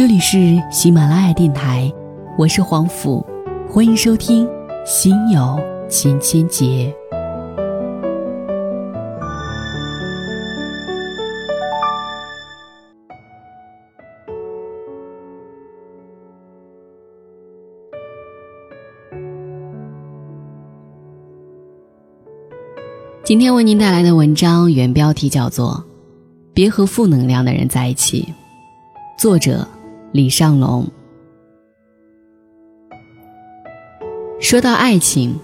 这里是喜马拉雅电台，我是黄甫，欢迎收听《心有千千结》。今天为您带来的文章原标题叫做《别和负能量的人在一起》，作者李尚龙。说到爱情，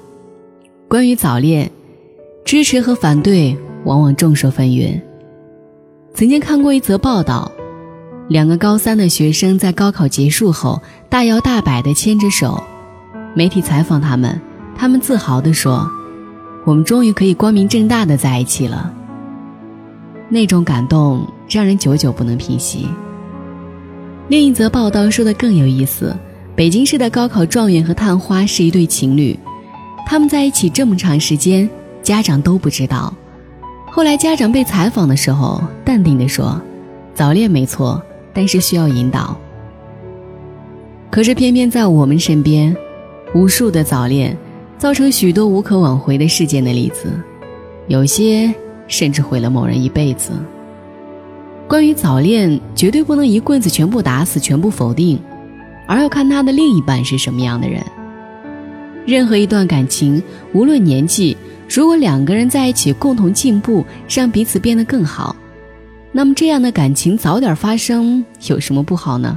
关于早恋，支持和反对往往众说纷纭。曾经看过一则报道，两个高三的学生在高考结束后大摇大摆地牵着手，媒体采访他们，他们自豪地说。我们终于可以光明正大的在一起了。那种感动让人久久不能平息。另一则报道说的更有意思：北京市的高考状元和探花是一对情侣，他们在一起这么长时间，家长都不知道。后来家长被采访的时候，淡定地说：“早恋没错，但是需要引导。”可是偏偏在我们身边，无数的早恋。造成许多无可挽回的事件的例子，有些甚至毁了某人一辈子。关于早恋，绝对不能一棍子全部打死、全部否定，而要看他的另一半是什么样的人。任何一段感情，无论年纪，如果两个人在一起共同进步，让彼此变得更好，那么这样的感情早点发生有什么不好呢？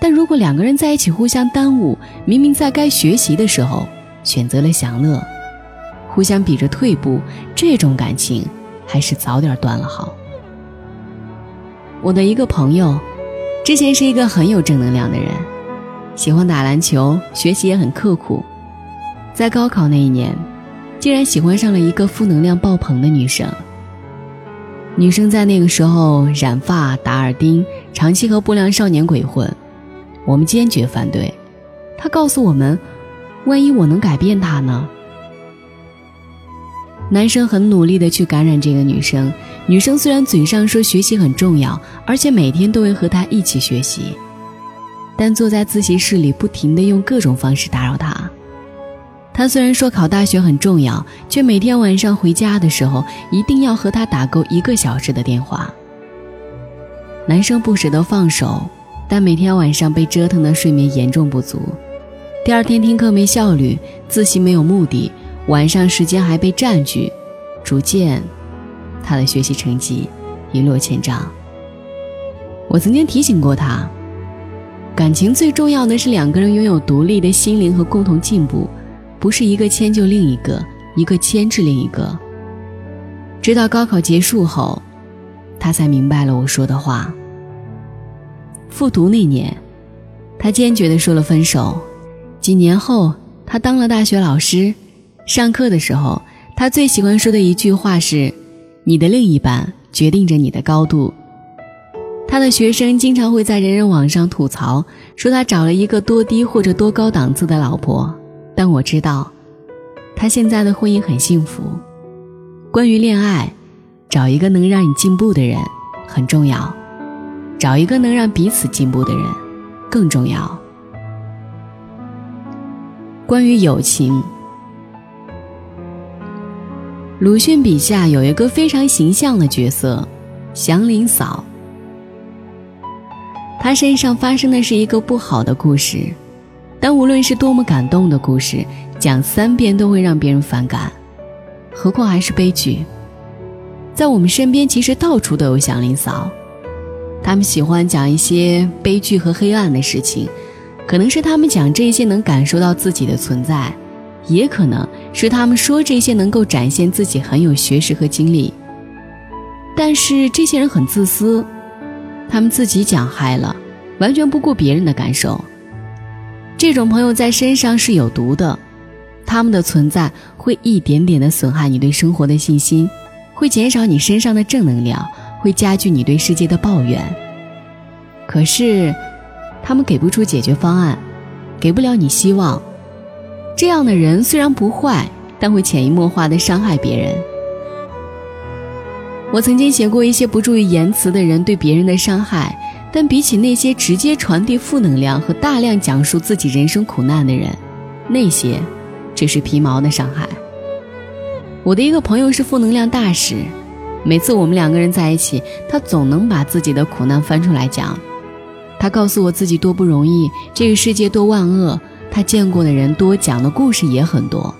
但如果两个人在一起互相耽误，明明在该学习的时候，选择了享乐，互相比着退步，这种感情还是早点断了好。我的一个朋友，之前是一个很有正能量的人，喜欢打篮球，学习也很刻苦。在高考那一年，竟然喜欢上了一个负能量爆棚的女生。女生在那个时候染发、打耳钉，长期和不良少年鬼混，我们坚决反对。她告诉我们。万一我能改变他呢？男生很努力的去感染这个女生，女生虽然嘴上说学习很重要，而且每天都会和他一起学习，但坐在自习室里不停的用各种方式打扰他。他虽然说考大学很重要，却每天晚上回家的时候一定要和他打够一个小时的电话。男生不舍得放手，但每天晚上被折腾的睡眠严重不足。第二天听课没效率，自习没有目的，晚上时间还被占据，逐渐，他的学习成绩一落千丈。我曾经提醒过他，感情最重要的是两个人拥有独立的心灵和共同进步，不是一个迁就另一个，一个牵制另一个。直到高考结束后，他才明白了我说的话。复读那年，他坚决地说了分手。几年后，他当了大学老师。上课的时候，他最喜欢说的一句话是：“你的另一半决定着你的高度。”他的学生经常会在人人网上吐槽，说他找了一个多低或者多高档次的老婆。但我知道，他现在的婚姻很幸福。关于恋爱，找一个能让你进步的人很重要，找一个能让彼此进步的人更重要。关于友情，鲁迅笔下有一个非常形象的角色——祥林嫂。她身上发生的是一个不好的故事，但无论是多么感动的故事，讲三遍都会让别人反感，何况还是悲剧。在我们身边，其实到处都有祥林嫂，他们喜欢讲一些悲剧和黑暗的事情。可能是他们讲这些能感受到自己的存在，也可能是他们说这些能够展现自己很有学识和经历。但是这些人很自私，他们自己讲嗨了，完全不顾别人的感受。这种朋友在身上是有毒的，他们的存在会一点点的损害你对生活的信心，会减少你身上的正能量，会加剧你对世界的抱怨。可是。他们给不出解决方案，给不了你希望。这样的人虽然不坏，但会潜移默化的伤害别人。我曾经写过一些不注意言辞的人对别人的伤害，但比起那些直接传递负能量和大量讲述自己人生苦难的人，那些只是皮毛的伤害。我的一个朋友是负能量大使，每次我们两个人在一起，他总能把自己的苦难翻出来讲。他告诉我自己多不容易，这个世界多万恶，他见过的人多，讲的故事也很多，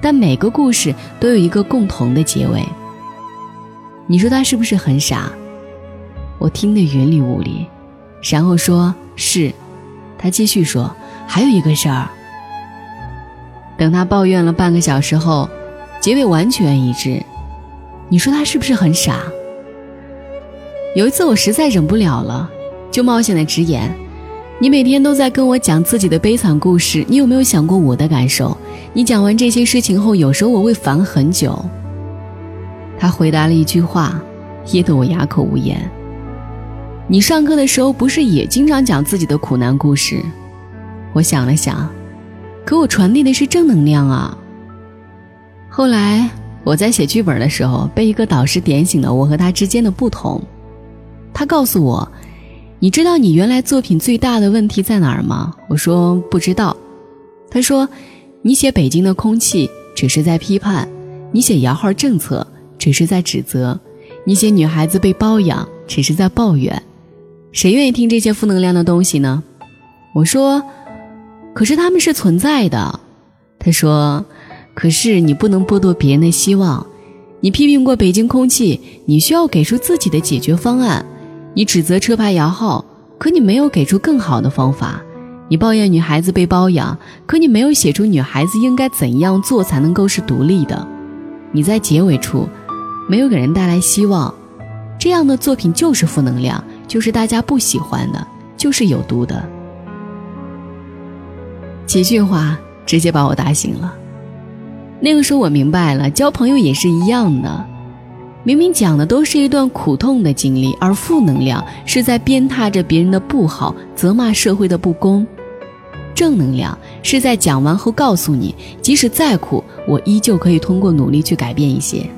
但每个故事都有一个共同的结尾。你说他是不是很傻？我听得云里雾里，然后说是。他继续说还有一个事儿。等他抱怨了半个小时后，结尾完全一致。你说他是不是很傻？有一次我实在忍不了了。就冒险的直言：“你每天都在跟我讲自己的悲惨故事，你有没有想过我的感受？你讲完这些事情后，有时候我会烦很久。”他回答了一句话，噎得我哑口无言。你上课的时候不是也经常讲自己的苦难故事？我想了想，可我传递的是正能量啊。后来我在写剧本的时候，被一个导师点醒了我和他之间的不同。他告诉我。你知道你原来作品最大的问题在哪儿吗？我说不知道。他说，你写北京的空气只是在批判，你写摇号政策只是在指责，你写女孩子被包养只是在抱怨。谁愿意听这些负能量的东西呢？我说，可是他们是存在的。他说，可是你不能剥夺别人的希望。你批评过北京空气，你需要给出自己的解决方案。你指责车牌摇号，可你没有给出更好的方法；你抱怨女孩子被包养，可你没有写出女孩子应该怎样做才能够是独立的。你在结尾处没有给人带来希望，这样的作品就是负能量，就是大家不喜欢的，就是有毒的。几句话直接把我打醒了。那个时候我明白了，交朋友也是一样的。明明讲的都是一段苦痛的经历，而负能量是在鞭挞着别人的不好，责骂社会的不公；正能量是在讲完后告诉你，即使再苦，我依旧可以通过努力去改变一些。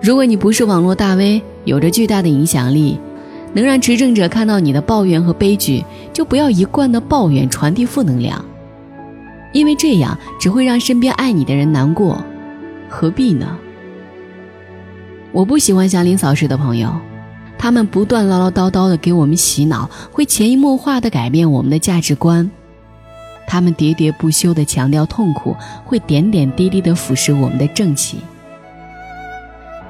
如果你不是网络大 V，有着巨大的影响力，能让执政者看到你的抱怨和悲剧，就不要一贯的抱怨，传递负能量，因为这样只会让身边爱你的人难过，何必呢？我不喜欢像林嫂似的朋友，他们不断唠唠叨叨的给我们洗脑，会潜移默化的改变我们的价值观。他们喋喋不休的强调痛苦，会点点滴滴的腐蚀我们的正气。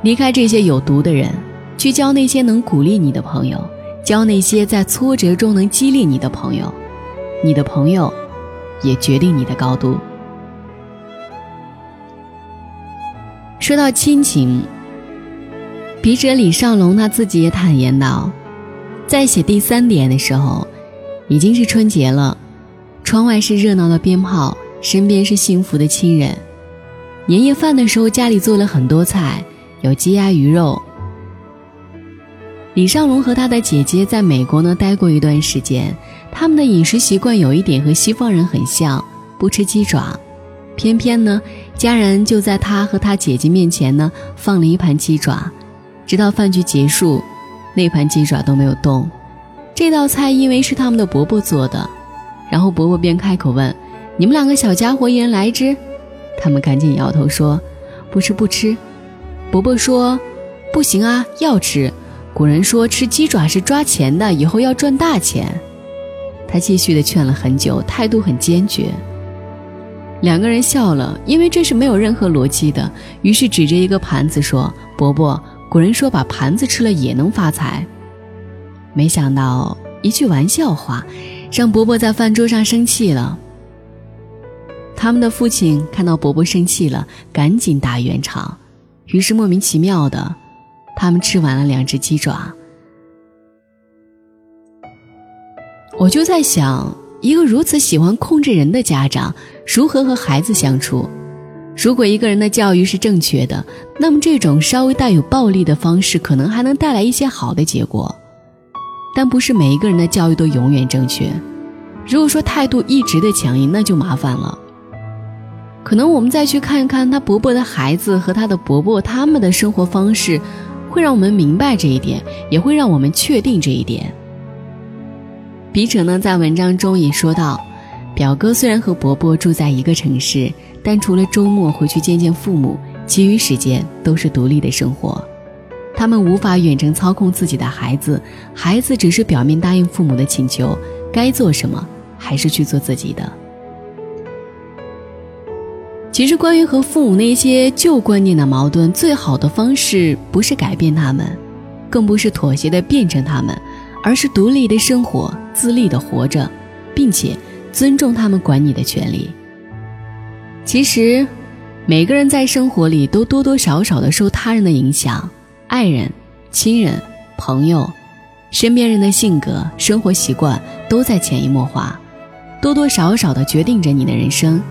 离开这些有毒的人，去交那些能鼓励你的朋友，交那些在挫折中能激励你的朋友。你的朋友，也决定你的高度。说到亲情。笔者李尚龙他自己也坦言道，在写第三点的时候，已经是春节了，窗外是热闹的鞭炮，身边是幸福的亲人。年夜饭的时候，家里做了很多菜，有鸡鸭鱼肉。李尚龙和他的姐姐在美国呢待过一段时间，他们的饮食习惯有一点和西方人很像，不吃鸡爪。偏偏呢，家人就在他和他姐姐面前呢放了一盘鸡爪。直到饭局结束，那盘鸡爪都没有动。这道菜因为是他们的伯伯做的，然后伯伯便开口问：“你们两个小家伙，一人来一只。”他们赶紧摇头说：“不吃不吃。”伯伯说：“不行啊，要吃。古人说吃鸡爪是抓钱的，以后要赚大钱。”他继续的劝了很久，态度很坚决。两个人笑了，因为这是没有任何逻辑的。于是指着一个盘子说：“伯伯。”古人说：“把盘子吃了也能发财。”没想到一句玩笑话，让伯伯在饭桌上生气了。他们的父亲看到伯伯生气了，赶紧打圆场。于是莫名其妙的，他们吃完了两只鸡爪。我就在想，一个如此喜欢控制人的家长，如何和孩子相处？如果一个人的教育是正确的，那么这种稍微带有暴力的方式可能还能带来一些好的结果。但不是每一个人的教育都永远正确。如果说态度一直的强硬，那就麻烦了。可能我们再去看看他伯伯的孩子和他的伯伯他们的生活方式，会让我们明白这一点，也会让我们确定这一点。笔者呢在文章中也说到，表哥虽然和伯伯住在一个城市，但除了周末回去见见父母，其余时间都是独立的生活。他们无法远程操控自己的孩子，孩子只是表面答应父母的请求，该做什么还是去做自己的。其实，关于和父母那些旧观念的矛盾，最好的方式不是改变他们，更不是妥协的变成他们。而是独立的生活，自立的活着，并且尊重他们管你的权利。其实，每个人在生活里都多多少少的受他人的影响，爱人、亲人、朋友、身边人的性格、生活习惯都在潜移默化，多多少少的决定着你的人生。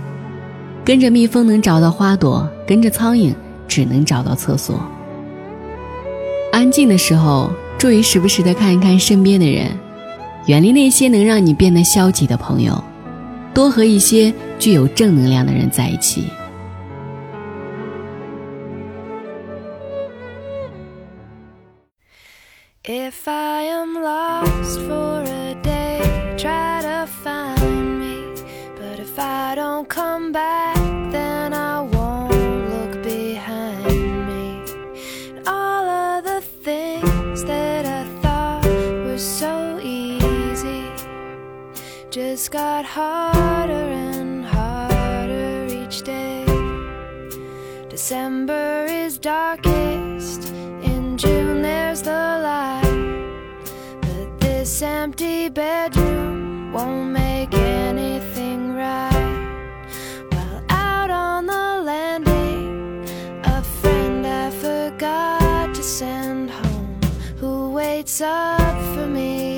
跟着蜜蜂能找到花朵，跟着苍蝇只能找到厕所。安静的时候。注意时不时的看一看身边的人，远离那些能让你变得消极的朋友，多和一些具有正能量的人在一起。Just got harder and harder each day. December is darkest, in June there's the light. But this empty bedroom won't make anything right. While out on the landing, a friend I forgot to send home who waits up for me